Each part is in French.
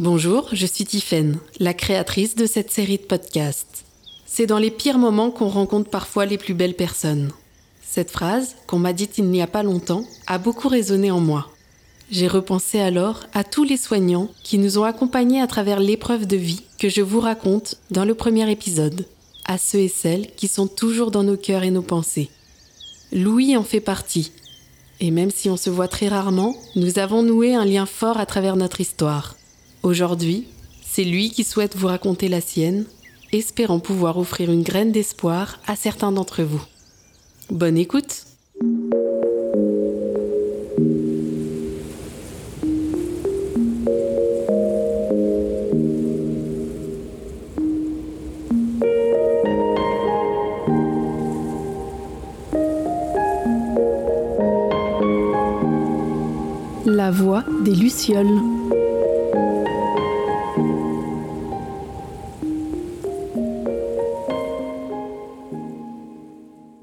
Bonjour, je suis Tiffaine, la créatrice de cette série de podcasts. C'est dans les pires moments qu'on rencontre parfois les plus belles personnes. Cette phrase, qu'on m'a dite il n'y a pas longtemps, a beaucoup résonné en moi. J'ai repensé alors à tous les soignants qui nous ont accompagnés à travers l'épreuve de vie que je vous raconte dans le premier épisode, à ceux et celles qui sont toujours dans nos cœurs et nos pensées. Louis en fait partie. Et même si on se voit très rarement, nous avons noué un lien fort à travers notre histoire. Aujourd'hui, c'est lui qui souhaite vous raconter la sienne, espérant pouvoir offrir une graine d'espoir à certains d'entre vous. Bonne écoute La voix des Lucioles.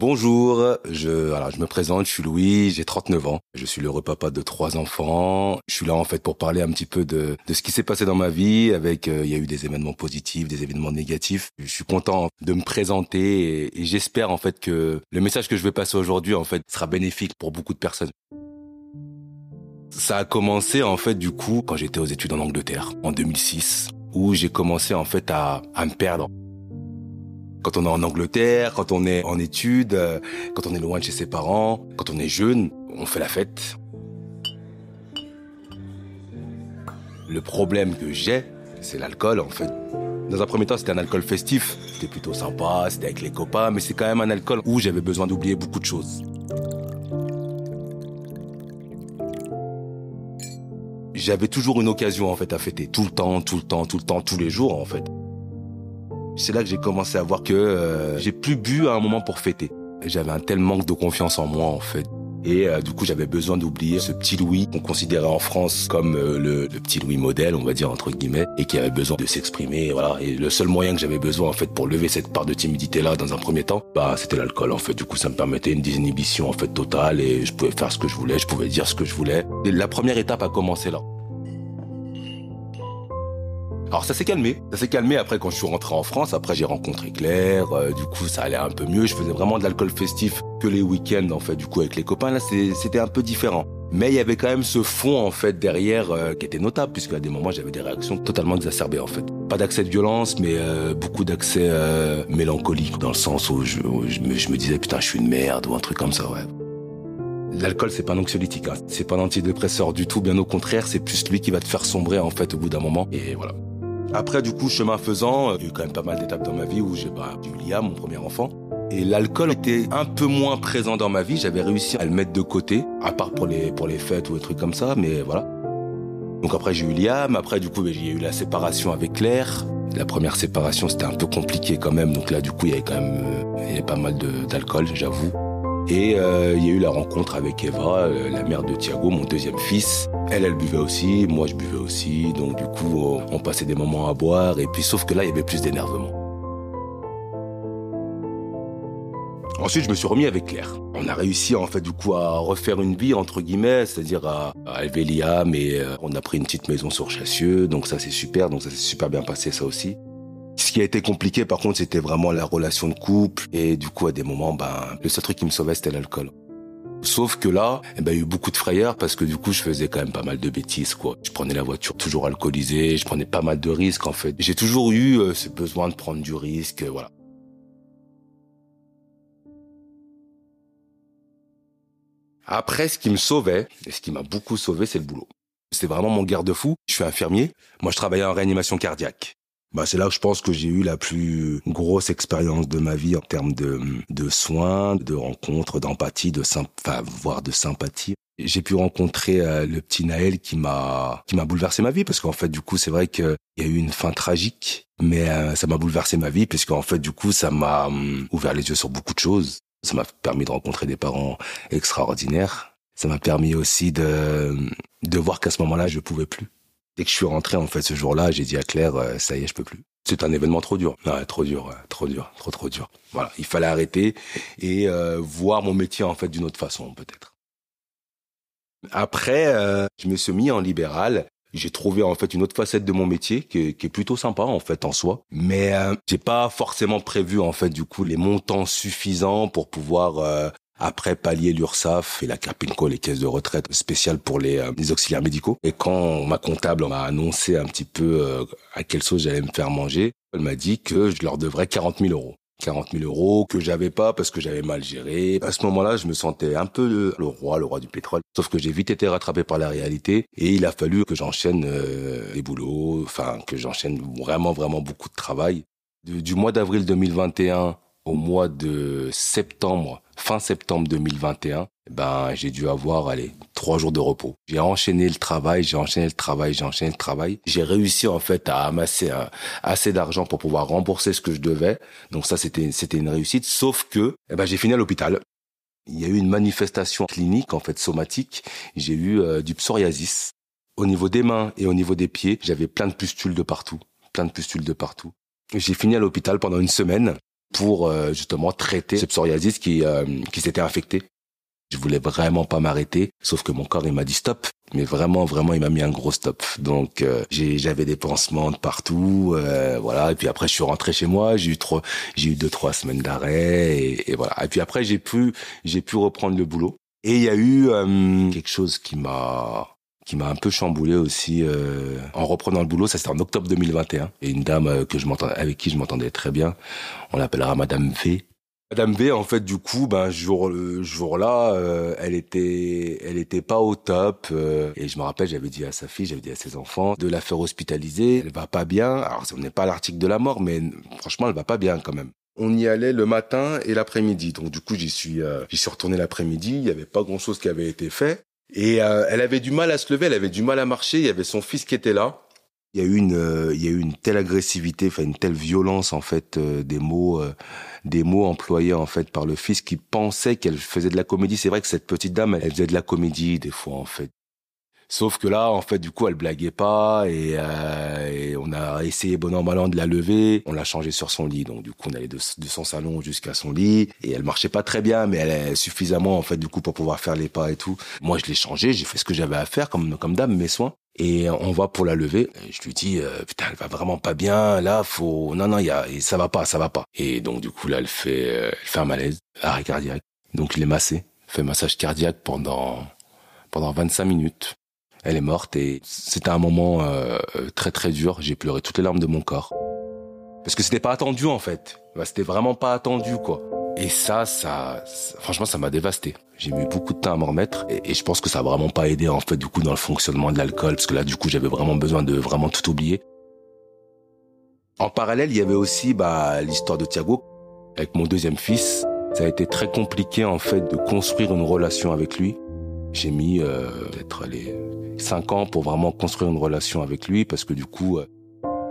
Bonjour, je, me présente, je suis Louis, j'ai 39 ans, je suis l'heureux papa de trois enfants. Je suis là en fait pour parler un petit peu de, ce qui s'est passé dans ma vie. Avec, euh, il y a eu des événements positifs, des événements négatifs. Je suis content de me présenter et, et j'espère en fait que le message que je vais passer aujourd'hui en fait sera bénéfique pour beaucoup de personnes. Ça a commencé en fait du coup quand j'étais aux études en Angleterre en 2006 où j'ai commencé en fait à, à me perdre quand on est en Angleterre, quand on est en études, euh, quand on est loin de chez ses parents, quand on est jeune, on fait la fête. Le problème que j'ai, c'est l'alcool en fait. Dans un premier temps, c'était un alcool festif. C'était plutôt sympa, c'était avec les copains, mais c'est quand même un alcool où j'avais besoin d'oublier beaucoup de choses. J'avais toujours une occasion en fait à fêter, tout le temps, tout le temps, tout le temps, tous les jours en fait. C'est là que j'ai commencé à voir que euh, j'ai plus bu à un moment pour fêter. J'avais un tel manque de confiance en moi en fait. Et euh, du coup, j'avais besoin d'oublier ce petit Louis qu'on considérait en France comme euh, le, petit Louis modèle, on va dire entre guillemets, et qui avait besoin de s'exprimer. Voilà. Et le seul moyen que j'avais besoin en fait pour lever cette part de timidité là dans un premier temps, bah c'était l'alcool en fait. Du coup, ça me permettait une désinhibition en fait totale et je pouvais faire ce que je voulais, je pouvais dire ce que je voulais. La première étape a commencé là. Alors ça s'est calmé, ça s'est calmé après quand je suis rentré en France. Après j'ai rencontré Claire, euh, du coup ça allait un peu mieux. Je faisais vraiment de l'alcool festif que les week-ends en fait. Du coup avec les copains là c'était un peu différent. Mais il y avait quand même ce fond en fait derrière euh, qui était notable puisqu'à des moments j'avais des réactions totalement exacerbées en fait. Pas d'accès de violence mais euh, beaucoup d'accès mélancolique dans le sens où, je, me, disais putain je suis une merde ou un truc comme ça ouais. L'alcool, c'est pas un anxiolytique, hein. c'est pas un antidépresseur du tout, bien au contraire, c'est plus lui qui va te faire sombrer en fait au bout d'un moment. Et voilà. Après, du coup, chemin faisant, il y a eu quand même pas mal d'étapes dans ma vie où j'ai bah, eu Liam, mon premier enfant. Et l'alcool était un peu moins présent dans ma vie. J'avais réussi à le mettre de côté, à part pour les, pour les fêtes ou des trucs comme ça, mais voilà. Donc après, j'ai eu Liam. Après, du coup, bah, j'ai eu la séparation avec Claire. La première séparation, c'était un peu compliqué quand même. Donc là, du coup, il y avait quand même euh, il y pas mal d'alcool, j'avoue. Et euh, il y a eu la rencontre avec Eva, euh, la mère de Thiago, mon deuxième fils. Elle, elle buvait aussi, moi je buvais aussi, donc du coup on passait des moments à boire, et puis sauf que là il y avait plus d'énervement. Ensuite, je me suis remis avec Claire. On a réussi en fait du coup à refaire une vie entre guillemets, c'est-à-dire à, élever Liam et euh, on a pris une petite maison sur Chassieux, donc ça c'est super, donc ça s'est super bien passé ça aussi. Ce qui a été compliqué par contre, c'était vraiment la relation de couple et du coup à des moments, ben le seul truc qui me sauvait c'était l'alcool. Sauf que là, eh ben, il y a eu beaucoup de frayeur parce que du coup, je faisais quand même pas mal de bêtises, quoi. Je prenais la voiture toujours alcoolisée, je prenais pas mal de risques, en fait. J'ai toujours eu euh, ce besoin de prendre du risque, euh, voilà. Après, ce qui me sauvait, et ce qui m'a beaucoup sauvé, c'est le boulot. C'est vraiment mon garde-fou. Je suis infirmier. Moi, je travaillais en réanimation cardiaque. Bah, c'est là que je pense que j'ai eu la plus grosse expérience de ma vie en termes de, de soins, de rencontres, d'empathie, de enfin, voire de sympathie. J'ai pu rencontrer euh, le petit Naël qui m'a qui m'a bouleversé ma vie parce qu'en fait du coup c'est vrai qu'il y a eu une fin tragique mais euh, ça m'a bouleversé ma vie puisqu'en fait du coup ça m'a hum, ouvert les yeux sur beaucoup de choses. Ça m'a permis de rencontrer des parents extraordinaires. Ça m'a permis aussi de de voir qu'à ce moment-là je pouvais plus Dès que je suis rentré, en fait, ce jour-là, j'ai dit à Claire, euh, ça y est, je peux plus. C'est un événement trop dur. Non, trop dur, trop dur, trop trop dur. Voilà, il fallait arrêter et euh, voir mon métier en fait d'une autre façon peut-être. Après, euh, je me suis mis en libéral. j'ai trouvé en fait une autre facette de mon métier qui est, qui est plutôt sympa en fait en soi. Mais euh, j'ai pas forcément prévu en fait du coup les montants suffisants pour pouvoir euh, après pallier l'URSSAF et la Carpinco, les caisses de retraite spéciales pour les, euh, les auxiliaires médicaux. Et quand ma comptable m'a annoncé un petit peu euh, à quelle sauce j'allais me faire manger, elle m'a dit que je leur devrais 40 000 euros. 40 000 euros que j'avais pas parce que j'avais mal géré. À ce moment-là, je me sentais un peu le, roi, le roi du pétrole. Sauf que j'ai vite été rattrapé par la réalité et il a fallu que j'enchaîne euh, les boulots, enfin que j'enchaîne vraiment vraiment beaucoup de travail. du mois d'avril 2021 au mois de septembre, fin septembre 2021, ben j'ai dû avoir allez trois jours de repos. J'ai enchaîné le travail, j'ai enchaîné le travail, j'ai enchaîné le travail. J'ai réussi en fait à amasser assez d'argent pour pouvoir rembourser ce que je devais. Donc ça c'était c'était une réussite. Sauf que eh ben j'ai fini à l'hôpital. Il y a eu une manifestation clinique en fait somatique. J'ai eu euh, du psoriasis au niveau des mains et au niveau des pieds. J'avais plein de pustules de partout, plein de pustules de partout. J'ai fini à l'hôpital pendant une semaine pour euh, justement traiter ce psoriasis qui euh, qui s'était infecté. Je voulais vraiment pas m'arrêter, sauf que mon corps il m'a dit stop. Mais vraiment, vraiment, il m'a mis un gros stop. Donc euh, j'avais des pansements de partout, voilà. Et puis après, je suis rentré chez moi. J'ai eu trois, j'ai eu deux trois semaines d'arrêt et, et, voilà. Et puis après, j'ai pu, j'ai pu reprendre le boulot. Et il y a eu quelque chose qui m'a qui m'a un peu chamboulé aussi euh, en reprenant le boulot. Ça c'était en octobre 2021 et une dame euh, que je m'entendais avec qui je m'entendais très bien. On l'appellera Madame V. Madame V, en fait, du coup, ben jour jour-là, euh, elle était, elle était pas au top. et je me rappelle, j'avais dit à sa fille, j'avais dit à ses enfants, de la faire hospitaliser. Elle va pas bien. Alors, on n'est pas à l'article de la mort, mais franchement, elle va pas bien quand même. On y allait le matin et l'après-midi. Donc du coup, j'y suis, j'y suis retourné l'après-midi. Il y avait pas grand-chose qui avait été fait. Et euh, elle avait du mal à se lever, elle avait du mal à marcher. Il y avait son fils qui était là. Il y a eu une, euh, il y a eu une telle agressivité, enfin une telle violence en fait euh, des mots, des mots employés en fait par le fils qui pensait qu'elle faisait de la comédie. C'est vrai que cette petite dame, elle faisait de la comédie des fois en fait. Sauf que là, en fait, du coup, elle blaguait pas et, euh, et on a essayé bon an mal an de la lever. On l'a changée sur son lit, donc du coup, on allait de, son salon jusqu'à son lit et elle marchait pas très bien, mais elle est suffisamment en fait du coup pour pouvoir faire les pas et tout. Moi, je l'ai changée, j'ai fait ce que j'avais à faire comme comme dame, mes soins. Et on va pour la lever. je lui dis euh, putain, elle va vraiment pas bien. Là, faut non non, il y a ça va pas, ça va pas. Et donc du coup là, elle fait euh, elle fait un malaise, arrêt cardiaque. Donc je l'ai massé, fait massage cardiaque pendant pendant 25 minutes. Elle est morte et c'était un moment euh, très très dur. J'ai pleuré toutes les larmes de mon corps. Parce que c'était pas attendu en fait. Bah, c'était vraiment pas attendu quoi. Et ça, ça, franchement, ça m'a dévasté. J'ai mis beaucoup de temps à m'en remettre et, je pense que ça a vraiment pas aidé en fait du coup dans le fonctionnement de l'alcool parce que là du coup j'avais vraiment besoin de vraiment tout oublier. En parallèle, il y avait aussi bah, l'histoire de Thiago avec mon deuxième fils. Ça a été très compliqué en fait de construire une relation avec lui. J'ai mis euh, peut-être les cinq ans pour vraiment construire une relation avec lui parce que du coup, euh,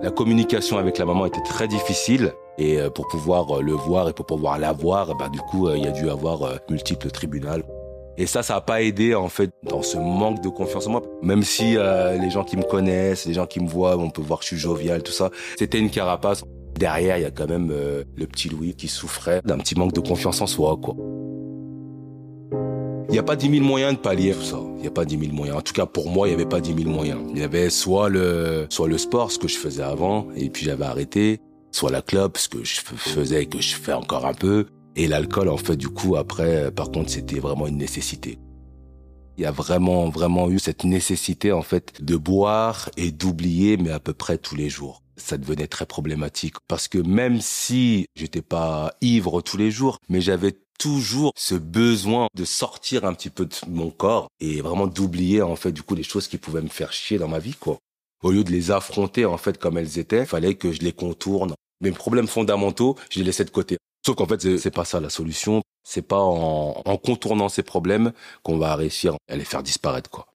la communication avec la maman était très difficile. Et euh, pour pouvoir euh, le voir et pour pouvoir la voir, bah, du coup, il y a dû avoir multiples tribunaux. Et ça, ça n'a pas aidé en fait dans ce manque de confiance en moi. Même si les gens qui me connaissent, les gens qui me voient, on peut voir que je suis jovial, tout ça. C'était une carapace. Derrière, il y a quand même le petit Louis qui souffrait d'un petit manque de confiance en soi, quoi. Il n'y a pas dix mille moyens de pallier tout ça. Il n'y a pas dix mille moyens. En tout cas, pour moi, il n'y avait pas dix mille moyens. Il y avait soit le, soit le sport, ce que je faisais avant, et puis j'avais arrêté, soit la club, ce que je faisais et que je fais encore un peu, et l'alcool, en fait, du coup, après, par contre, c'était vraiment une nécessité. Il y a vraiment, vraiment eu cette nécessité, en fait, de boire et d'oublier, mais à peu près tous les jours ça devenait très problématique parce que même si j'étais pas ivre tous les jours, mais j'avais toujours ce besoin de sortir un petit peu de mon corps et vraiment d'oublier en fait du coup les choses qui pouvaient me faire chier dans ma vie quoi. Au lieu de les affronter en fait comme elles étaient, fallait que je les contourne. Mes problèmes fondamentaux, je les laissais de côté. Sauf qu'en fait c'est pas ça la solution. C'est pas en, en contournant ces problèmes qu'on va réussir à les faire disparaître quoi.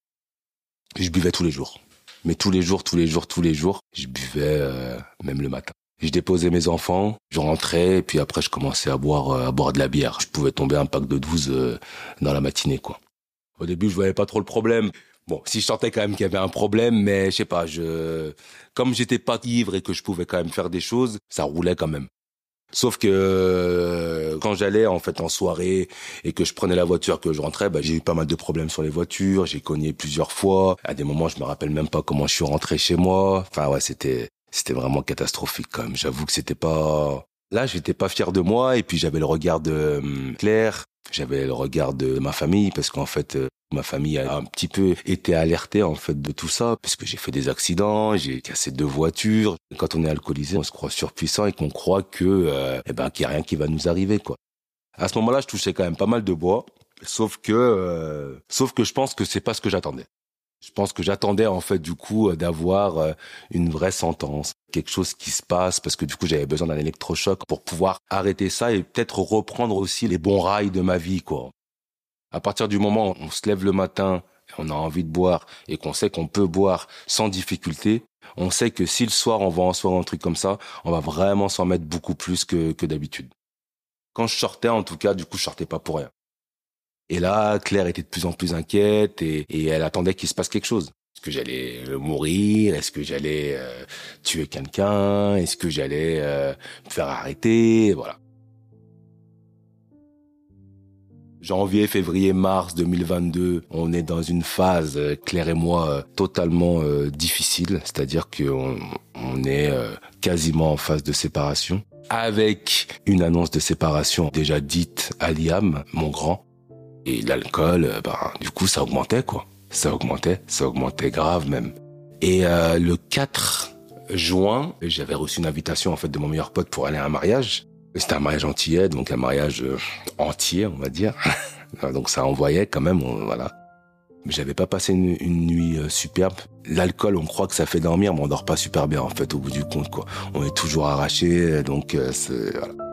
Je buvais tous les jours. Mais tous les jours, tous les jours, tous les jours, je buvais euh, même le matin. Je déposais mes enfants, je rentrais et puis après je commençais à boire euh, à boire de la bière. Je pouvais tomber un pack de 12 euh, dans la matinée quoi. Au début, je voyais pas trop le problème. Bon, si je sentais quand même qu'il y avait un problème, mais je sais pas, je comme j'étais pas ivre et que je pouvais quand même faire des choses, ça roulait quand même. Sauf que euh, quand j'allais en fait en soirée et que je prenais la voiture, que je rentrais, bah, j'ai eu pas mal de problèmes sur les voitures. J'ai cogné plusieurs fois. À des moments, je me rappelle même pas comment je suis rentré chez moi. Enfin ouais, c'était c'était vraiment catastrophique quand même. J'avoue que c'était pas. Là, j'étais pas fier de moi et puis j'avais le regard de hum, Claire, j'avais le regard de ma famille parce qu'en fait, euh, Ma famille a un petit peu été alertée en fait de tout ça parce que j'ai fait des accidents, j'ai cassé deux voitures. Quand on est alcoolisé, on se croit surpuissant et qu'on croit que euh, eh ben qu'il y a rien qui va nous arriver quoi. À ce moment-là, je touchais quand même pas mal de bois, sauf que euh, sauf que je pense que c'est pas ce que j'attendais. Je pense que j'attendais en fait du coup euh, d'avoir une vraie sentence, quelque chose qui se passe parce que du coup j'avais besoin d'un électrochoc pour pouvoir arrêter ça et peut-être reprendre aussi les bons rails de ma vie quoi. À partir du moment où on se lève le matin, on a envie de boire et qu'on sait qu'on peut boire sans difficulté, on sait que si le soir on va en soirée un truc comme ça, on va vraiment s'en mettre beaucoup plus que, que d'habitude. Quand je sortais, en tout cas, du coup, je sortais pas pour rien. Et là, Claire était de plus en plus inquiète et, elle attendait qu'il se passe quelque chose. Est-ce que j'allais euh, mourir? Est-ce que j'allais euh, tuer quelqu'un? Est-ce que j'allais euh, me faire arrêter? Voilà. Janvier, février, mars 2022, on est dans une phase, Claire et moi, totalement difficile. C'est-à-dire qu'on on est quasiment en phase de séparation. Avec une annonce de séparation déjà dite à Liam, mon grand. Et l'alcool, ben, du coup, ça augmentait, quoi. Ça augmentait, ça augmentait grave même. Et le 4 juin, j'avais reçu une invitation, en fait, de mon meilleur pote pour aller à un mariage. C'était un mariage entier, donc un mariage euh, entier, on va dire. donc ça envoyait quand même, voilà. Mais j'avais pas passé une, nuit euh, superbe. L'alcool, on croit que ça fait dormir, mais on dort pas super bien en fait au bout du compte quoi. On est toujours arraché, donc euh, voilà.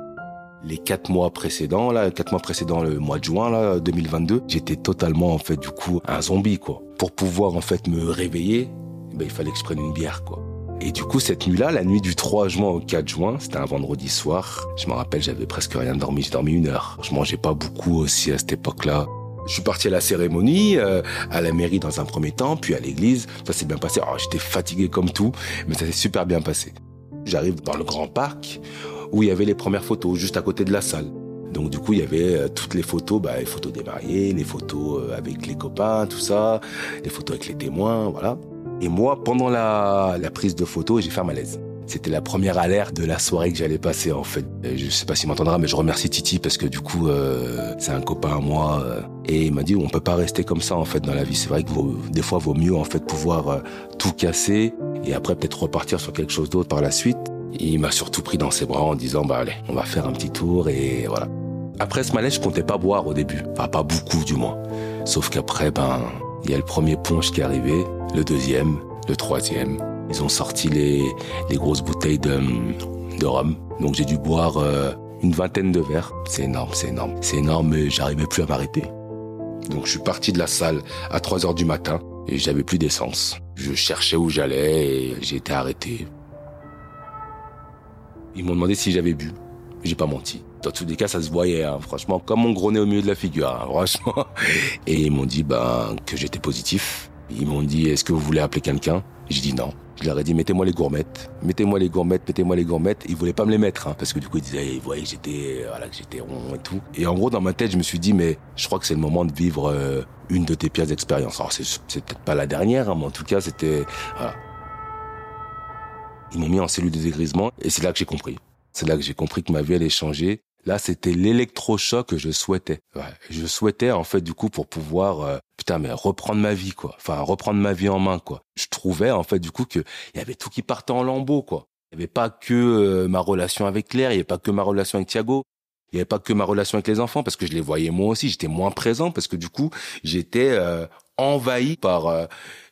Les quatre mois précédents, là, quatre mois précédents, le mois de juin là, 2022, j'étais totalement en fait du coup un zombie quoi. Pour pouvoir en fait me réveiller, ben, il fallait que je prenne une bière quoi. Et du coup, cette nuit-là, la nuit du 3 juin au 4 juin, c'était un vendredi soir. Je me rappelle, j'avais presque rien dormi. J'ai dormi une heure. Je mangeais pas beaucoup aussi à cette époque-là. Je suis parti à la cérémonie, euh, à la mairie dans un premier temps, puis à l'église. Ça s'est bien passé. Oh, j'étais fatigué comme tout, mais ça s'est super bien passé. J'arrive dans le grand parc où il y avait les premières photos, juste à côté de la salle. Donc du coup, il y avait euh, toutes les photos, bah, les photos des mariés, les photos euh, avec les copains, tout ça, les photos avec les témoins, voilà. Et moi, pendant la, prise de photo, j'ai fait un malaise. C'était la première alerte de la soirée que j'allais passer en fait. Je sais pas s'il m'entendra, mais je remercie Titi parce que du coup, euh, c'est un copain à moi euh, et il m'a dit on peut pas rester comme ça en fait dans la vie. C'est vrai que des fois, vaut mieux en fait pouvoir euh, tout casser et après peut-être repartir sur quelque chose d'autre par la suite. Il m'a surtout pris dans ses bras en disant bah allez, on va faire un petit tour et voilà. Après ce malaise, je comptais pas boire au début, enfin pas beaucoup du moins. Sauf qu'après, ben, il y a le premier punch qui est arrivé le deuxième, le troisième. Ils ont sorti les, les grosses bouteilles de, de rhum. Donc j'ai dû boire euh, une vingtaine de verres. C'est énorme, c'est énorme. C'est énorme, mais j'arrivais plus à m'arrêter. Donc je suis parti de la salle à 3 heures du matin et j'avais plus d'essence. Je cherchais où j'allais et j'ai été arrêté. Ils m'ont demandé si j'avais bu. J'ai pas menti. Dans tous les cas, ça se voyait, hein, franchement, comme mon gros au milieu de la figure, hein, franchement. Et ils m'ont dit ben, que j'étais positif ils m'ont dit, est-ce que vous voulez appeler quelqu'un? J'ai dit non. Je leur ai dit, mettez-moi les gourmettes. Mettez-moi les gourmettes, mettez-moi les gourmettes. Ils voulaient pas me les mettre, hein, parce que du coup, ils disaient, ils voyaient que j'étais, voilà, que j'étais rond et tout. Et en gros, dans ma tête, je me suis dit, mais je crois que c'est le moment de vivre euh, une de tes pires expériences. Alors, c'est peut-être pas la dernière, hein, mais en tout cas, c'était, voilà. Ils m'ont mis en cellule de dégrisement, et c'est là que j'ai compris. C'est là que j'ai compris que ma vie allait changer Là, c'était l'électrochoc que je souhaitais. je souhaitais en fait du coup pour pouvoir euh, putain mais reprendre ma vie quoi. Enfin reprendre ma vie en main quoi. Je trouvais en fait du coup que il y avait tout qui partait en lambeaux quoi. Il y avait pas que euh, ma relation avec Claire, il y avait pas que ma relation avec Thiago, il y avait pas que ma relation avec les enfants parce que je les voyais moi aussi, j'étais moins présent parce que du coup, j'étais euh, envahi par euh,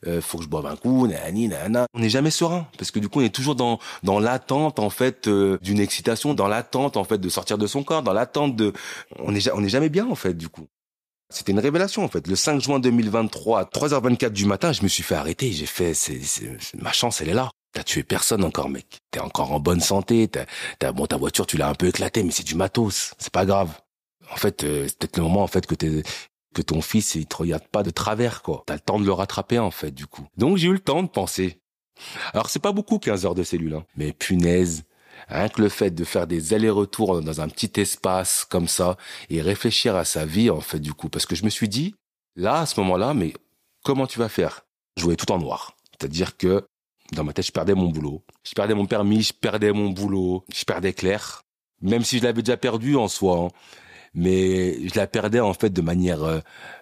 euh, faut que je boive un coup, nani, nana. On n'est jamais serein parce que du coup on est toujours dans dans l'attente en fait euh, d'une excitation, dans l'attente en fait de sortir de son corps, dans l'attente de on est on est jamais bien en fait du coup. C'était une révélation en fait. Le 5 juin 2023 à 3h24 du matin, je me suis fait arrêter, j'ai fait c'est ma chance elle est là. T'as tué personne encore mec. T'es encore en bonne santé, t'as bon ta voiture tu l'as un peu éclatée mais c'est du matos, c'est pas grave. En fait, c'est peut-être le moment en fait que t'es que ton fils il te regarde pas de travers quoi. T'as le temps de le rattraper en fait du coup. Donc j'ai eu le temps de penser. Alors c'est pas beaucoup 15 heures de cellule hein, mais punaise, Rien que le fait de faire des allers-retours dans un petit espace comme ça et réfléchir à sa vie, en fait, du coup. Parce que je me suis dit, là, à ce moment-là, mais comment tu vas faire? Je voyais tout en noir. C'est-à-dire que dans ma tête, je perdais mon boulot. Je perdais mon permis, je perdais mon boulot, je perdais Claire. Même si je l'avais déjà perdu en soi. Hein. Mais je la perdais en fait de manière, euh,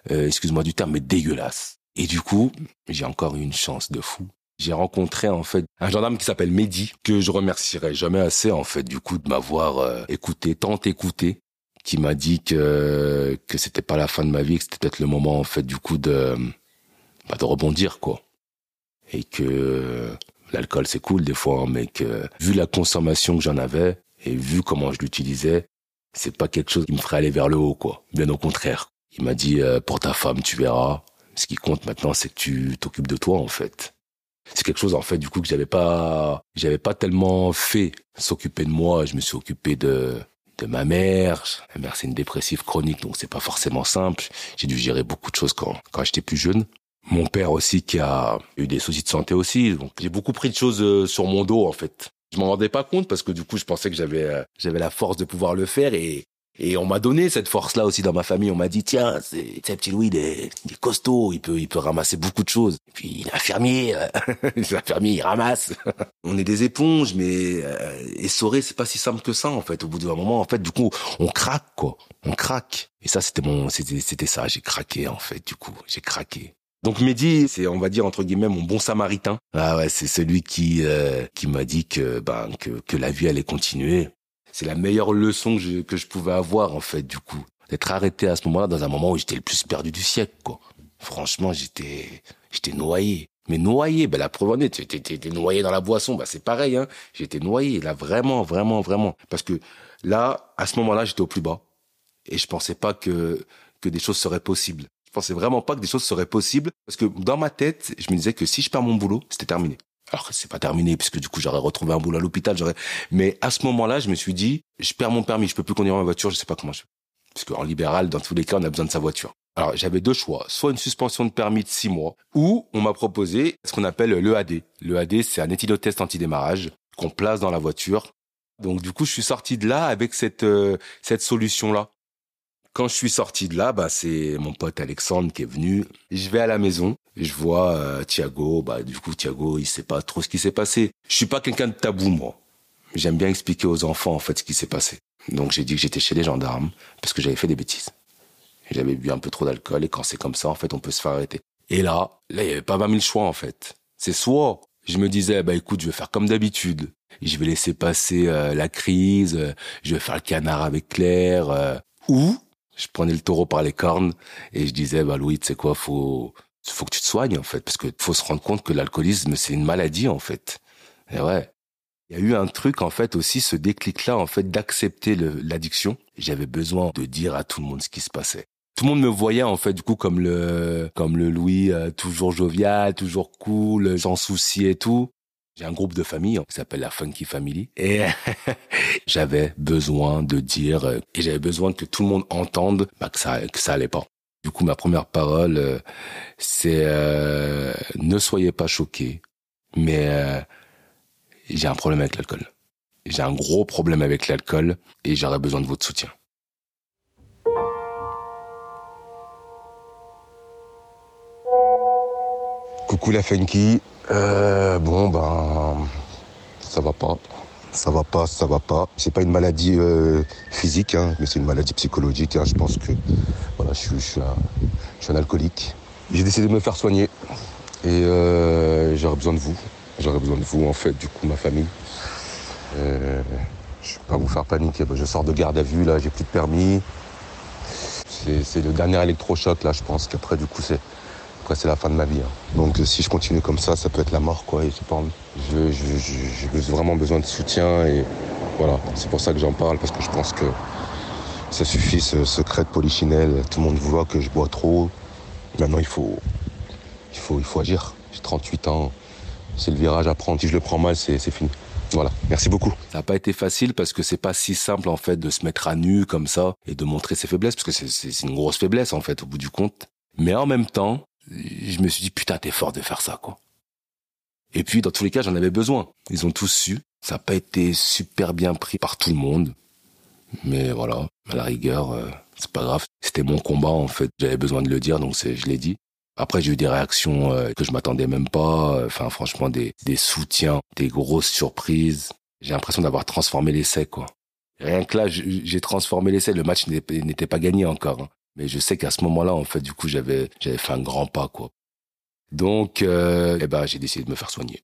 euh, excuse-moi du terme, mais dégueulasse. Et du coup, j'ai encore eu une chance de fou. J'ai rencontré en fait un gendarme qui s'appelle Mehdi, que je remercierai jamais assez en fait du coup de m'avoir euh, écouté, tant écouté, qui m'a dit que que c'était pas la fin de ma vie, que c'était peut-être le moment en fait du coup de bah, de rebondir quoi et que l'alcool c'est cool des fois, hein, mais que vu la consommation que j'en avais et vu comment je l'utilisais, c'est pas quelque chose qui me ferait aller vers le haut, quoi. Bien au contraire. Il m'a dit euh, pour ta femme, tu verras. Ce qui compte maintenant, c'est que tu t'occupes de toi, en fait. C'est quelque chose, en fait, du coup, que j'avais pas, j'avais pas tellement fait. S'occuper de moi, je me suis occupé de, de ma mère. Ma mère, c'est une dépressive chronique, donc c'est pas forcément simple. J'ai dû gérer beaucoup de choses quand, quand j'étais plus jeune. Mon père aussi qui a eu des soucis de santé aussi. Donc j'ai beaucoup pris de choses euh, sur mon dos en fait. Je m'en rendais pas compte parce que du coup je pensais que j'avais euh, j'avais la force de pouvoir le faire et et on m'a donné cette force-là aussi dans ma famille. On m'a dit tiens, c'est petit Louis, il est, costaud, il peut il peut ramasser beaucoup de choses. Et puis il est infirmier, euh, infirmier, il ramasse. on est des éponges, mais euh, essorer c'est pas si simple que ça en fait. Au bout d'un moment, en fait, du coup, on craque quoi, on craque. Et ça c'était mon c'était c'était ça, j'ai craqué en fait. Du coup, j'ai craqué. Donc Mehdi, c'est on va dire entre guillemets mon bon samaritain. Ah ouais, c'est celui qui euh, qui m'a dit que ben que que la vie allait continuer. C'est la meilleure leçon que je, que je pouvais avoir en fait du coup d'être arrêté à ce moment-là dans un moment où j'étais le plus perdu du siècle quoi. Franchement, j'étais j'étais noyé. Mais noyé, ben la preuve en est, t'es noyé dans la boisson, bah c'est pareil hein. J'étais noyé là vraiment vraiment vraiment parce que là à ce moment-là, j'étais au plus bas et je pensais pas que que des choses seraient possibles pensais vraiment pas que des choses seraient possibles parce que dans ma tête, je me disais que si je perds mon boulot, c'était terminé. Alors c'est pas terminé puisque du coup j'aurais retrouvé un boulot à l'hôpital, j'aurais. Mais à ce moment-là, je me suis dit, je perds mon permis, je peux plus conduire ma voiture, je sais pas comment je. Parce qu'en libéral, dans tous les cas, on a besoin de sa voiture. Alors j'avais deux choix, soit une suspension de permis de six mois, ou on m'a proposé ce qu'on appelle l'EAD. L'EAD, c'est un éthylotest anti-démarrage qu'on place dans la voiture. Donc du coup, je suis sorti de là avec cette euh, cette solution là. Quand je suis sorti de là, bah c'est mon pote Alexandre qui est venu. Je vais à la maison, je vois euh, Thiago. Bah du coup Thiago, il sait pas trop ce qui s'est passé. Je suis pas quelqu'un de tabou moi. J'aime bien expliquer aux enfants en fait ce qui s'est passé. Donc j'ai dit que j'étais chez les gendarmes parce que j'avais fait des bêtises. J'avais bu un peu trop d'alcool et quand c'est comme ça en fait on peut se faire arrêter. Et là, là il y avait pas mal mille choix en fait. C'est soit je me disais bah écoute je vais faire comme d'habitude. Je vais laisser passer euh, la crise, euh, je vais faire le canard avec Claire, euh, ou je prenais le taureau par les cornes et je disais, bah Louis, tu sais quoi, faut, faut que tu te soignes en fait, parce que faut se rendre compte que l'alcoolisme c'est une maladie en fait. Et ouais. Il y a eu un truc en fait aussi, ce déclic-là en fait d'accepter l'addiction. J'avais besoin de dire à tout le monde ce qui se passait. Tout le monde me voyait en fait du coup comme le comme le Louis euh, toujours jovial, toujours cool, sans souci et tout. J'ai un groupe de famille qui s'appelle la Funky Family et j'avais besoin de dire euh, et j'avais besoin que tout le monde entende bah, que ça que ça allait pas. Du coup, ma première parole, euh, c'est euh, ne soyez pas choqués, mais j'ai un problème avec l'alcool. J'ai un gros problème avec l'alcool et j'aurais besoin de votre soutien. Coucou la Funky, euh, bon, ben, ça va pas. Ça va pas, ça va pas. C'est pas une maladie euh, physique, hein, mais c'est une maladie psychologique. Hein. Je pense que voilà, je je suis, un, je suis un alcoolique. J'ai décidé de me faire soigner et euh, j'aurais besoin de vous. J'aurais besoin de vous, en fait, du coup, ma famille. Euh, je vais pas vous faire paniquer. Je sors de garde à vue, là, j'ai plus de permis. C'est le dernier électrochoc, là, je pense qu'après, du coup, c'est après, c'est la fin de ma vie. Hein. Donc, si je continue comme ça, ça peut être la mort, quoi. Et pas J'ai vraiment besoin de soutien et voilà. C'est pour ça que j'en parle parce que je pense que ça suffit, ce secret de polichinelle. Tout le monde voit que je bois trop. Maintenant, il faut, il faut, il faut agir. J'ai 38 ans. C'est le virage à prendre. Si je le prends mal, c'est fini. Voilà, merci beaucoup. Ça n'a pas été facile parce que c'est pas si simple en fait de se mettre à nu comme ça et de montrer ses faiblesses parce que c'est une grosse faiblesse en fait au bout du compte. Mais en même temps, je me suis dit putain t'es fort de faire ça quoi. Et puis dans tous les cas j'en avais besoin. Ils ont tous su. Ça n'a pas été super bien pris par tout le monde. Mais voilà, à la rigueur, euh, c'est pas grave. C'était mon combat en fait. J'avais besoin de le dire, donc je l'ai dit. Après, j'ai eu des réactions euh, que je m'attendais même pas. Enfin, franchement, des, soutiens, des grosses surprises. J'ai l'impression d'avoir transformé l'essai, quoi. Rien que là, j'ai transformé l'essai. Le match n'était pas gagné encore. Hein. Mais je sais qu'à ce moment-là, en fait, du coup, j'avais j'avais fait un grand pas, quoi. Donc, euh, eh ben, j'ai décidé de me faire soigner.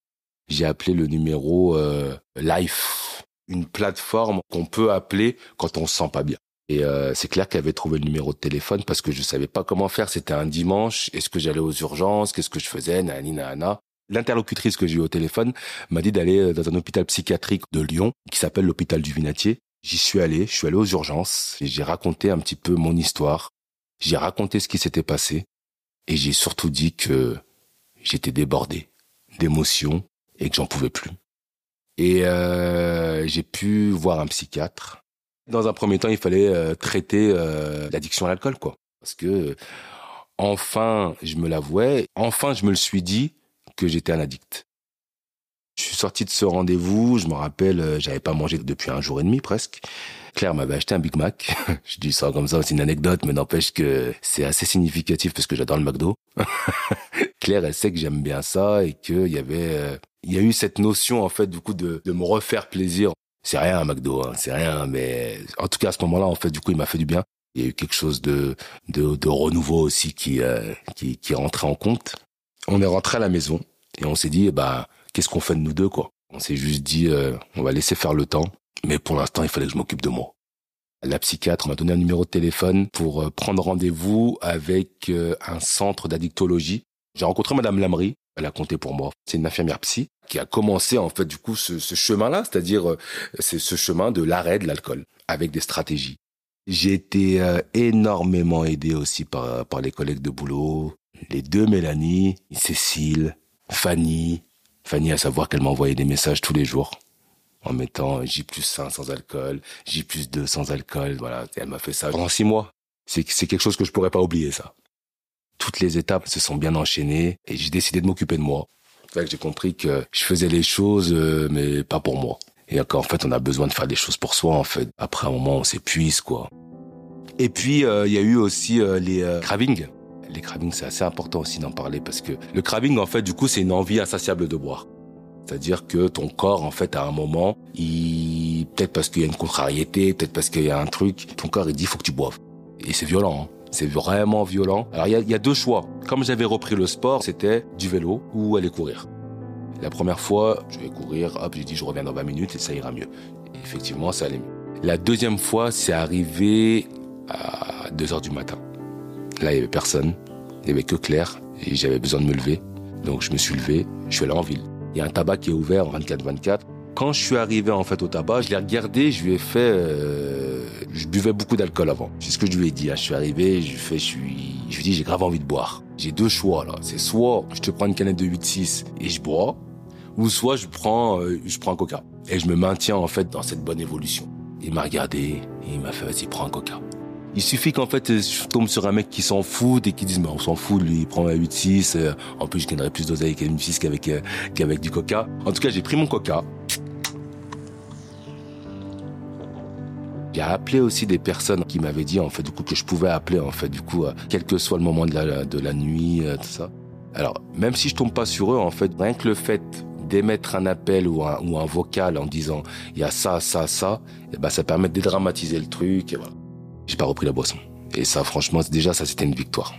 J'ai appelé le numéro euh, Life, une plateforme qu'on peut appeler quand on se sent pas bien. Et euh, c'est clair qu'elle avait trouvé le numéro de téléphone parce que je savais pas comment faire. C'était un dimanche. Est-ce que j'allais aux urgences? Qu'est-ce que je faisais? Nani, nana. L'interlocutrice que j'ai eu au téléphone m'a dit d'aller euh, dans un hôpital psychiatrique de Lyon qui s'appelle l'hôpital du Vinatier. J'y suis allé, je suis allé aux urgences et j'ai raconté un petit peu mon histoire. J'ai raconté ce qui s'était passé et j'ai surtout dit que j'étais débordé d'émotions et que j'en pouvais plus. Et euh, j'ai pu voir un psychiatre dans un premier temps, il fallait euh, traiter euh, l'addiction à l'alcool, quoi. Parce que enfin, je me l'avouais, enfin, je me le suis dit que j'étais un addict. Je suis sorti de ce rendez-vous, je me rappelle, j'avais pas mangé depuis un jour et demi presque. Claire m'avait acheté un Big Mac. je dis ça comme ça, c'est une anecdote, mais n'empêche que c'est assez significatif parce que j'adore le McDo. Claire, elle sait que j'aime bien ça et qu'il y avait, il y a eu cette notion en fait du coup de, de me refaire plaisir c'est rien un McDo, hein, c'est rien, mais en tout cas à ce moment-là, en fait, du coup, il m'a fait du bien. Il y a eu quelque chose de de, de renouveau aussi qui, euh, qui qui rentrait en compte. On est rentré à la maison et on s'est dit, bah, qu'est-ce qu'on fait de nous deux, quoi? On s'est juste dit, euh, on va laisser faire le temps, mais pour l'instant, il fallait que je m'occupe de moi. La psychiatre m'a donné un numéro de téléphone pour euh, prendre rendez-vous avec un centre d'addictologie. J'ai rencontré Madame Lamry, elle a compté pour moi. C'est une infirmière psy qui a commencé en fait du coup ce, ce chemin-là, c'est-à-dire euh, c'est ce chemin de l'arrêt de l'alcool avec des stratégies. J'ai été euh, énormément aidé aussi par, par les collègues de boulot, les deux Mélanie, Cécile, Fanny. Fanny à savoir qu'elle m'envoyait des messages tous les jours en mettant J plus 1 sans alcool, J plus 2 sans alcool. Voilà, elle m'a fait ça pendant six mois. C'est quelque chose que je pourrais pas oublier ça toutes les étapes se sont bien enchaînées et j'ai décidé de m'occuper de moi. que j'ai compris que je faisais les choses, euh, mais pas pour moi. Et qu'en fait, on a besoin de faire des choses pour soi, en fait. Après un moment, on s'épuise, quoi. Et puis, euh, il y a eu aussi euh, les cravings. Les cravings, c'est assez important aussi d'en parler parce que le craving, en fait, du coup, c'est une envie insatiable de boire. C'est-à-dire que ton corps, en fait, à un moment, il peut-être parce qu'il y a une contrariété, peut-être parce qu'il y a un truc, ton corps il dit faut que tu boives. Et c'est violent. Hein. C'est vraiment violent. Alors il y a, deux choix. Comme j'avais repris le sport, c'était du vélo ou aller courir. La première fois, je vais courir, hop, j'ai dit je reviens dans 20 minutes et ça ira mieux. effectivement, ça allait mieux. La deuxième fois, c'est arrivé à 2 heures du matin. Là, il y avait personne. Il y avait que Claire et j'avais besoin de me lever. Donc je me suis levé, je suis allé en ville. Il y a un tabac qui est ouvert 24-24. Quand je suis arrivé en fait au tabac, je l'ai regardé, je lui ai fait euh, je buvais beaucoup d'alcool avant. C'est ce que je lui ai dit. Je suis arrivé, je fais, je je lui dis, j'ai grave envie de boire. J'ai deux choix là. C'est soit je te prends une canette de 8-6 et je bois, ou soit je prends, euh, je prends un coca. Et je me maintiens en fait dans cette bonne évolution. Il m'a regardé et il m'a fait, vas-y, prends un coca. Il suffit qu'en fait, je tombe sur un mec qui s'en fout et qui dise, mais on s'en fout, lui, il prend un 8-6. Euh, en plus, je gagnerais plus d'oseille avec un 8-6 qu'avec, euh, qu'avec du coca. En tout cas, j'ai pris mon coca. J'ai appelé aussi des personnes qui m'avaient dit en fait du coup que je pouvais appeler en fait du coup euh, quel que soit le moment de la, de la nuit euh, tout ça. Alors même si je tombe pas sur eux en fait rien que le fait d'émettre un appel ou un, ou un vocal en disant il y a ça ça ça et eh ben ça permet de dédramatiser le truc et voilà. J'ai pas repris la boisson et ça franchement déjà ça c'était une victoire.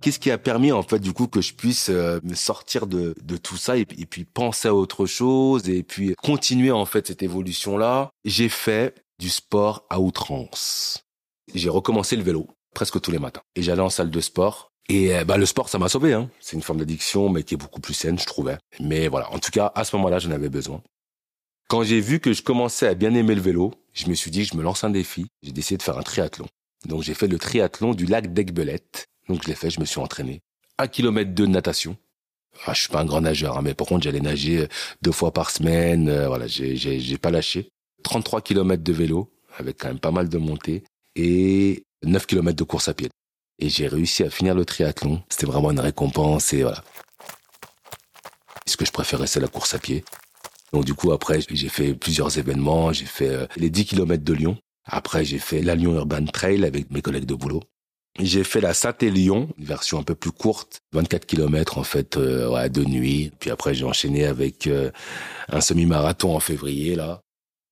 Qu'est-ce qui a permis en fait du coup que je puisse euh, me sortir de, de tout ça et, puis penser à autre chose et puis continuer en fait cette évolution là J'ai fait du sport à outrance. J'ai recommencé le vélo presque tous les matins et j'allais en salle de sport et euh, bah le sport ça m'a sauvé hein. C'est une forme d'addiction mais qui est beaucoup plus saine je trouvais. Mais voilà, en tout cas à ce moment-là j'en avais besoin. Quand j'ai vu que je commençais à bien aimer le vélo, je me suis dit je me lance un défi. J'ai décidé de faire un triathlon. Donc j'ai fait le triathlon du lac d'Aigbelette donc je l'ai fait, je me suis entraîné. Un kilomètre de natation. Ah, je suis pas un grand nageur, hein, mais par contre j'allais nager euh, deux fois par semaine. Euh, voilà, j'ai j'ai pas lâché. 33 kilomètres de vélo avec quand même pas mal de montées et 9 kilomètres de course à pied. Et j'ai réussi à finir le triathlon. C'était vraiment une récompense et voilà. Ce que je préférais, c'est la course à pied. Donc du coup, après, j'ai fait plusieurs événements. J'ai fait euh, les 10 km de Lyon. Après, j'ai fait la Lyon Urban Trail avec mes collègues de boulot. J'ai fait la Saint-Élion, une version un peu plus courte, 24 km en fait, euh, ouais, de nuit. Puis après, j'ai enchaîné avec euh, un semi-marathon en février là.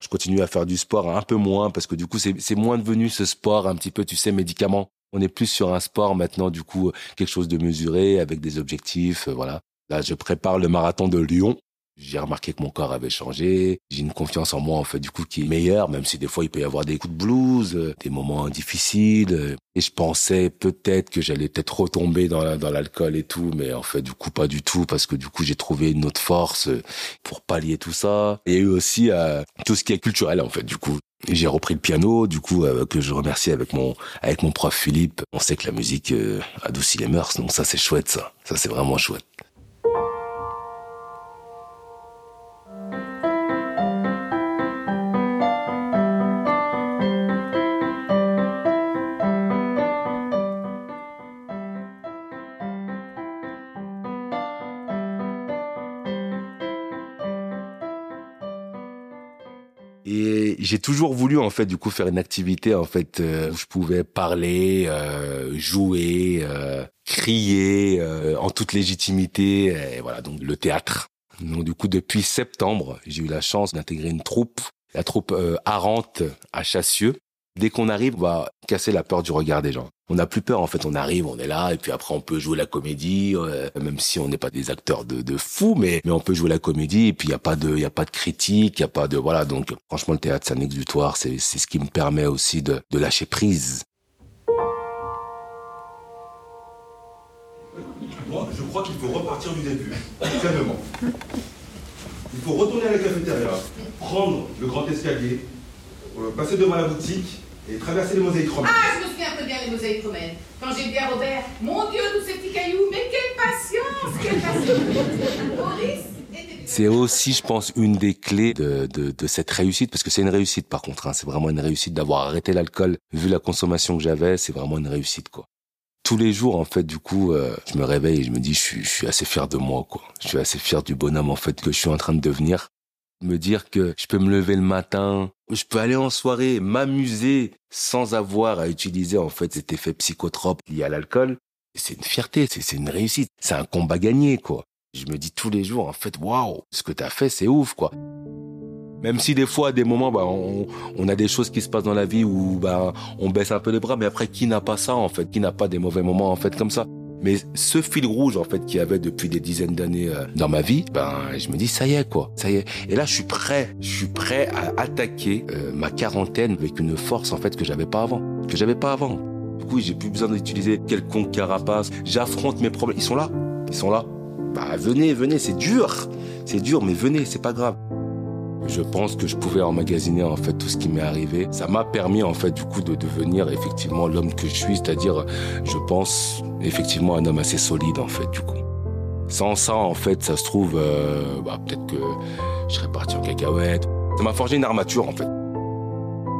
Je continue à faire du sport un peu moins parce que du coup, c'est moins devenu ce sport un petit peu, tu sais, médicament. On est plus sur un sport maintenant, du coup, quelque chose de mesuré avec des objectifs, voilà. Là, je prépare le marathon de Lyon j'ai remarqué que mon corps avait changé. J'ai une confiance en moi, en fait, du coup, qui est meilleure, même si des fois il peut y avoir des coups de blues, euh, des moments difficiles. Et je pensais peut-être que j'allais peut-être retomber dans, dans l'alcool et tout, mais en fait, du coup, pas du tout, parce que du coup, j'ai trouvé une autre force euh, pour pallier tout ça. Et eu aussi euh, tout ce qui est culturel, en fait, du coup. J'ai repris le piano, du coup, que je remercie avec mon avec mon prof Philippe. On sait que la musique adoucit les mœurs, donc ça c'est chouette, ça. Ça c'est vraiment chouette. J'ai toujours voulu en fait du coup faire une activité en fait euh, où je pouvais parler, euh, jouer, euh, crier en toute légitimité. Et voilà donc le théâtre. Donc du coup depuis septembre, j'ai eu la chance d'intégrer une troupe, la troupe Arante à Chassieux Dès qu'on arrive, on va casser la peur du regard des gens. On n'a plus peur, en fait, on arrive, on est là, et puis après on peut jouer la comédie, euh, même si on n'est pas des acteurs de, de fous, mais, mais on peut jouer la comédie, et puis il y a pas de, a pas de critique, il y a pas de, voilà, donc franchement le théâtre c'est un exutoire, c'est, c'est ce qui me permet aussi de, de lâcher prise. Moi, je crois qu'il faut repartir du début, calmement. Il faut retourner à la cafétéria, prendre le grand escalier, euh, passer devant la boutique, et traverser les mosaïques romaines. Ah, je me souviens très bien des mosaïques romaines. Quand j'ai dit à Robert, mon Dieu, tous ces petits cailloux, mais quelle patience, quelle patience Maurice c'est aussi, je pense, une des clés de, de, de cette réussite, parce que c'est une réussite par contre, hein, c'est vraiment une réussite d'avoir arrêté l'alcool. Vu la consommation que j'avais, c'est vraiment une réussite, quoi. Tous les jours, en fait, du coup, euh, je me réveille et je me dis, je suis, je suis assez fier de moi, quoi. Je suis assez fier du bonhomme, en fait, que je suis en train de devenir me dire que je peux me lever le matin, je peux aller en soirée, m'amuser sans avoir à utiliser en fait cet effet psychotrope lié à l'alcool, c'est une fierté, c'est une réussite, c'est un combat gagné quoi. Je me dis tous les jours en fait waouh, ce que t'as fait c'est ouf quoi. Même si des fois, à des moments, bah, on, on, a des choses qui se passent dans la vie où bah, on baisse un peu les bras, mais après, qui n'a pas ça en fait? Qui n'a pas des mauvais moments en fait comme ça? Mais ce fil rouge en fait qu'il y avait depuis des dizaines d'années euh, dans ma vie, ben je me dis ça y est quoi, ça y est. Et là je suis prêt, je suis prêt à attaquer euh, ma quarantaine avec une force en fait que j'avais pas avant, que j'avais pas avant. Du coup j'ai plus besoin d'utiliser quelconque carapace. J'affronte mes problèmes. Ils sont là, ils sont là. Bah venez, venez, c'est dur, c'est dur, mais venez, c'est pas grave. Je pense que je pouvais emmagasiner en fait tout ce qui m'est arrivé. Ça m'a permis en fait du coup de devenir effectivement l'homme que je suis, c'est-à-dire je pense effectivement un homme assez solide en fait du coup. Sans ça en fait, ça se trouve euh, bah, peut-être que je serais parti en cacahuète. Ça m'a forgé une armature en fait.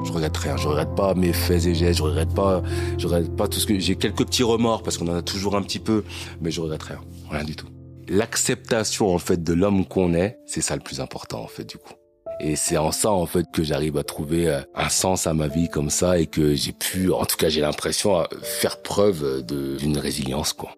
Je regrette rien, je regrette pas mes faits et gestes, je regrette pas, je regrette pas tout ce que j'ai quelques petits remords parce qu'on en a toujours un petit peu, mais je regrette rien, rien du tout. L'acceptation en fait de l'homme qu'on est, c'est ça le plus important en fait du coup. Et c'est en ça, en fait, que j'arrive à trouver euh, un sens à ma vie comme ça et que j'ai pu, en tout cas, j'ai l'impression, faire preuve d'une résilience, quoi.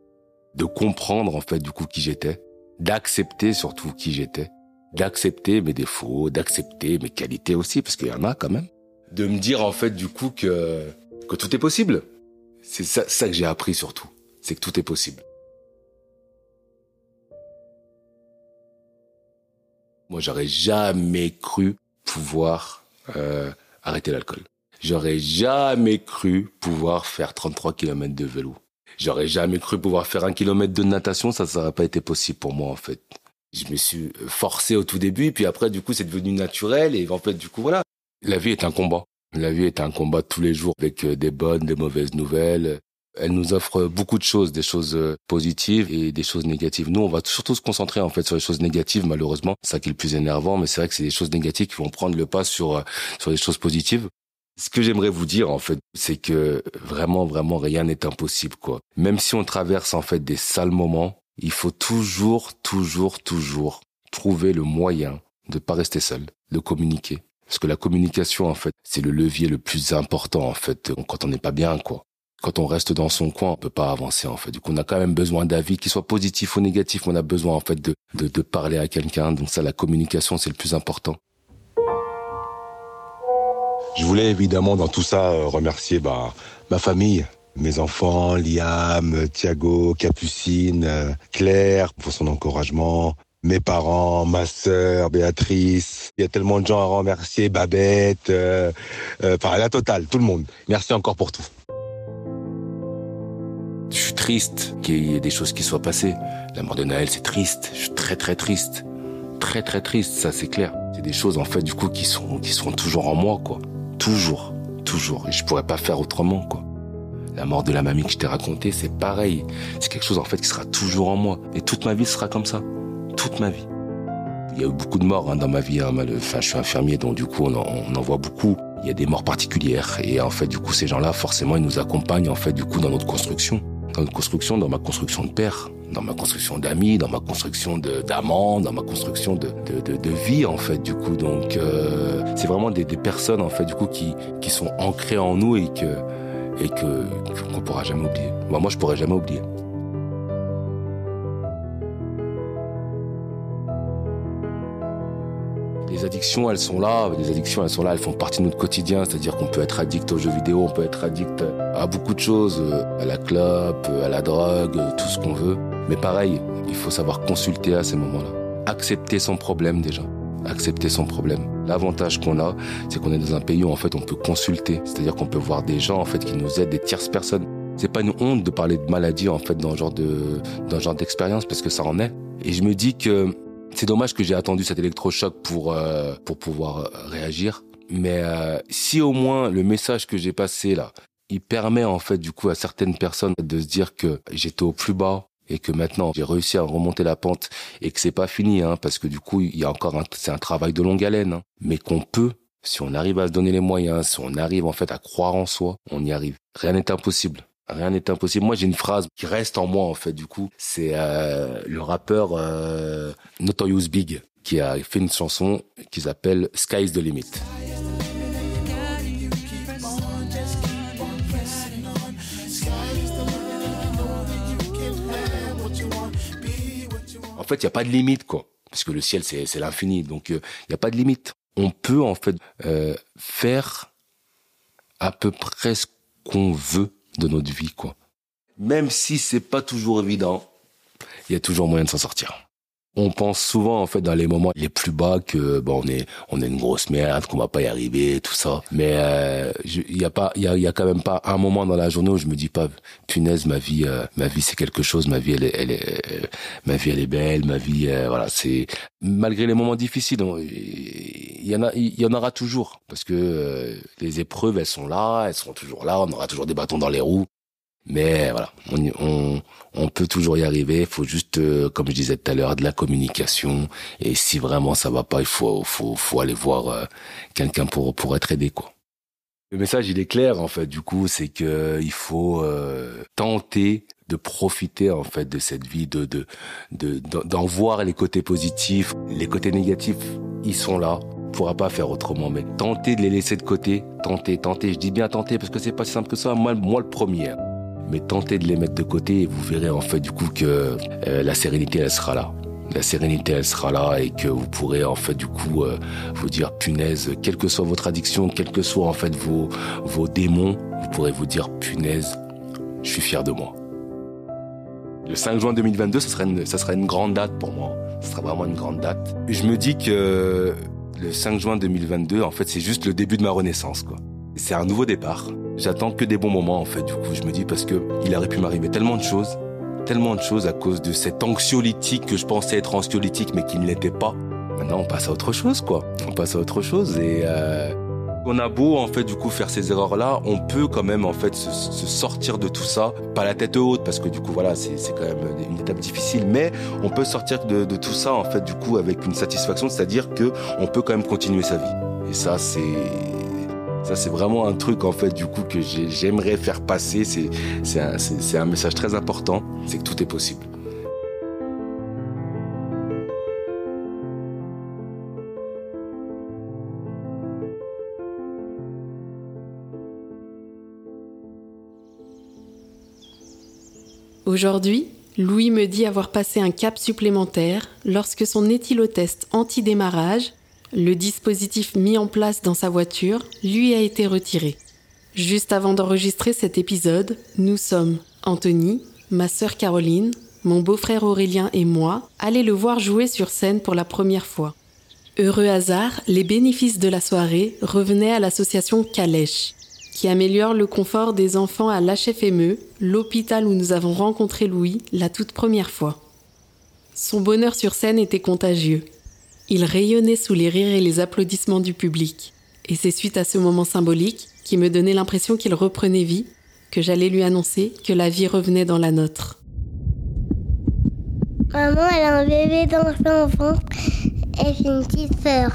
De comprendre, en fait, du coup, qui j'étais. D'accepter surtout qui j'étais. D'accepter mes défauts, d'accepter mes qualités aussi, parce qu'il y en a quand même. De me dire, en fait, du coup, que, que tout est possible. C'est ça que j'ai appris surtout. C'est que tout est possible. Moi, j'aurais jamais cru pouvoir euh, arrêter l'alcool. J'aurais jamais cru pouvoir faire 33 km de vélo. J'aurais jamais cru pouvoir faire un kilomètre de natation, ça n'aurait pas été possible pour moi en fait. Je me suis forcé au tout début, puis après du coup c'est devenu naturel et en fait du coup voilà. La vie est un combat. La vie est un combat tous les jours avec euh, des bonnes, des mauvaises nouvelles, elle nous offre beaucoup de choses, des choses euh, positives et des choses négatives. Nous, on va surtout se concentrer en fait sur les choses négatives, malheureusement. C'est ça qui est le plus énervant, mais c'est vrai que c'est des choses négatives qui vont prendre le pas sur euh, sur les choses positives. Ce que j'aimerais vous dire en fait, c'est que vraiment vraiment rien n'est impossible quoi. Même si on traverse en fait des sales moments, Il faut toujours, toujours, toujours trouver le moyen de pas rester seul, de communiquer. Parce que la communication, en fait, c'est le levier le plus important, en fait, quand on n'est pas bien, quoi. Quand on reste dans son coin, on peut pas avancer, en fait. Coup, on a quand même besoin d'avis, qu'ils soient positifs ou négatifs. On a besoin, en fait, de, de, de parler à quelqu'un. Donc ça, la communication, c'est le plus important. Je voulais évidemment dans tout ça euh, remercier bah, ma famille, mes enfants, Liam, Thiago, Capucine, euh, Claire pour son encouragement, mes parents, ma sœur, Béatrice. Il y a tellement de gens à remercier, Babette, euh, euh, enfin la totale, tout le monde. Merci encore pour tout. Triste qu'il y ait des choses qui soient passées. La mort de Naël, c'est triste. Je suis très très triste. Très très triste, ça c'est clair. C'est des choses en fait du coup qui sont qui seront toujours en moi quoi. Toujours, toujours. Et je pourrais pas faire autrement quoi. La mort de la mamie que je t'ai racontée, c'est pareil. C'est quelque chose en fait qui sera toujours en moi. Et toute ma vie sera comme ça. Toute ma vie. Il y a eu beaucoup de morts hein, dans ma vie. Hein. Enfin, je suis infirmier, donc du coup, on en, on en voit beaucoup. Il y a des morts particulières. Et en fait, du coup, ces gens-là, forcément, ils nous accompagnent en fait, du coup, dans notre construction. Dans construction, dans ma construction de père, dans ma construction d'amis, dans ma construction d'amants, dans ma construction de, de, de, vie en fait du coup. Donc euh, c'est vraiment des, des, personnes en fait du coup qui, qui sont ancrées en nous et que et que qu'on pourra jamais oublier. Moi, moi je pourrais jamais oublier. Addictions, elles sont là. Les addictions, elles sont là. Elles font partie de notre quotidien. C'est-à-dire qu'on peut être addict aux jeux vidéo, on peut être addict à beaucoup de choses, à la clope, à la drogue, tout ce qu'on veut. Mais pareil, il faut savoir consulter à ces moments-là. Accepter son problème déjà. Accepter son problème. L'avantage qu'on a, c'est qu'on est dans un pays où en fait on peut consulter. C'est-à-dire qu'on peut voir des gens en fait qui nous aident, des tierces personnes. C'est pas une honte de parler de maladie en fait dans ce genre de dans ce genre d'expérience parce que ça en est. Et je me dis que c'est dommage que j'ai attendu cet électrochoc pour euh, pour pouvoir euh, réagir. Mais euh, si au moins le message que j'ai passé là, il permet en fait du coup à certaines personnes de se dire que j'étais au plus bas et que maintenant j'ai réussi à remonter la pente et que c'est pas fini hein, parce que du coup il y a encore un, c'est un travail de longue haleine hein, mais qu'on peut si on arrive à se donner les moyens si on arrive en fait à croire en soi on y arrive. Rien n'est impossible Rien n'est impossible. Moi, j'ai une phrase qui reste en moi, en fait, du coup. C'est euh, le rappeur euh, Notorious Big qui a fait une chanson qui s'appelle Sky's the Limit. En fait, il n'y a pas de limite, quoi. Parce que le ciel, c'est l'infini. Donc, il euh, n'y a pas de limite. On peut, en fait, euh, faire à peu près ce qu'on veut de notre vie, quoi. Même si c'est pas toujours évident, il y a toujours moyen de s'en sortir. On pense souvent en fait dans les moments les plus bas que bon on est on est une grosse merde qu'on va pas y arriver tout ça. Mais euh, il y a pas il y a, y a quand même pas un moment dans la journée où je me dis pas punaise ma vie euh, ma vie c'est quelque chose ma vie elle est, elle est euh, ma vie elle est belle ma vie euh, voilà c'est malgré les moments difficiles il y en a il y en aura toujours. Parce que euh, les épreuves elles sont là elles seront toujours là on aura toujours des bâtons dans les roues mais voilà, on, on, on, peut toujours y arriver. Il faut juste, euh, comme je disais tout à l'heure, de la communication. Et si vraiment ça va pas, il faut, faut, faut aller voir euh, quelqu'un pour, pour être aidé, quoi. Le message, il est clair, en fait. Du coup, c'est que il faut euh, tenter de profiter, en fait, de cette vie, de, d'en voir les côtés positifs. Les côtés négatifs, ils sont là. On pourra pas faire autrement, mais tenter de les laisser de côté. Tenter, tenter. Je dis bien tenter parce que c'est pas si simple que ça. Moi, moi le premier mais tentez de les mettre de côté et vous verrez en fait du coup que euh, la sérénité elle sera là. La sérénité elle sera là et que vous pourrez en fait du coup euh, vous dire punaise, quelle que soit votre addiction, quels que soient en fait vos vos démons, vous pourrez vous dire punaise, je suis fier de moi. Le 5 juin 2022, ça sera une, ça une grande date pour moi. Ce sera vraiment une grande date. Je me dis que le 5 juin 2022, en fait, c'est juste le début de ma renaissance, quoi. C'est un nouveau départ. J'attends que des bons moments en fait. Du coup, je me dis parce que il aurait pu m'arriver tellement de choses, tellement de choses à cause de cet anxiolytique que je pensais être anxiolytique mais qui ne l'était pas. Maintenant, on passe à autre chose quoi. On passe à autre chose et euh, on a beau en fait du coup faire ces erreurs là, on peut quand même en fait se, sortir de tout ça, pas la tête haute parce que du coup voilà c'est quand même une étape difficile, mais on peut sortir de, de tout ça en fait du coup avec une satisfaction, c'est-à-dire que on peut quand même continuer sa vie. Et ça c'est ça, c'est vraiment un truc, en fait, du coup, que j'aimerais faire passer. C'est un, un message très important. C'est que tout est possible. Aujourd'hui, Louis me dit avoir passé un cap supplémentaire lorsque son éthylotest anti-démarrage, le dispositif mis en place dans sa voiture, lui a été retiré. Juste avant d'enregistrer cet épisode, nous sommes Anthony, ma sœur Caroline, mon beau-frère Aurélien et moi allés le voir jouer sur scène pour la première fois. Heureux hasard, les bénéfices de la soirée revenaient à l'association Calèche, qui améliore le confort des enfants à l'HFME, l'hôpital où nous avons rencontré Louis la toute première fois. Son bonheur sur scène était contagieux. Il rayonnait sous les rires et les applaudissements du public. Et c'est suite à ce moment symbolique qui me donnait l'impression qu'il reprenait vie que j'allais lui annoncer que la vie revenait dans la nôtre. Maman, elle a un bébé dans son ventre et j'ai une petite sœur.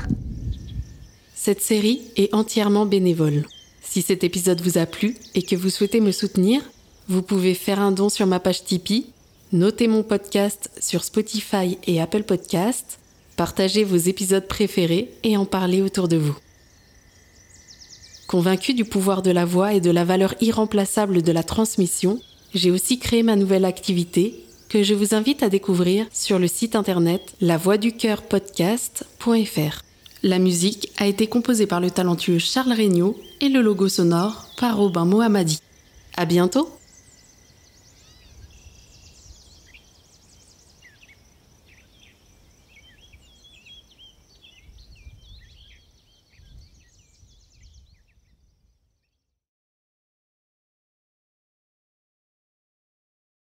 Cette série est entièrement bénévole. Si cet épisode vous a plu et que vous souhaitez me soutenir, vous pouvez faire un don sur ma page Tipeee, noter mon podcast sur Spotify et Apple Podcasts, partager vos épisodes préférés et en parler autour de vous. Convaincu du pouvoir de la voix et de la valeur irremplaçable de la transmission, j'ai aussi créé ma nouvelle activité que je vous invite à découvrir sur le site internet lavoixducoeurpodcast.fr. La musique a été composée par le talentueux Charles Regnault et le logo sonore par Robin Mohammadi. À bientôt!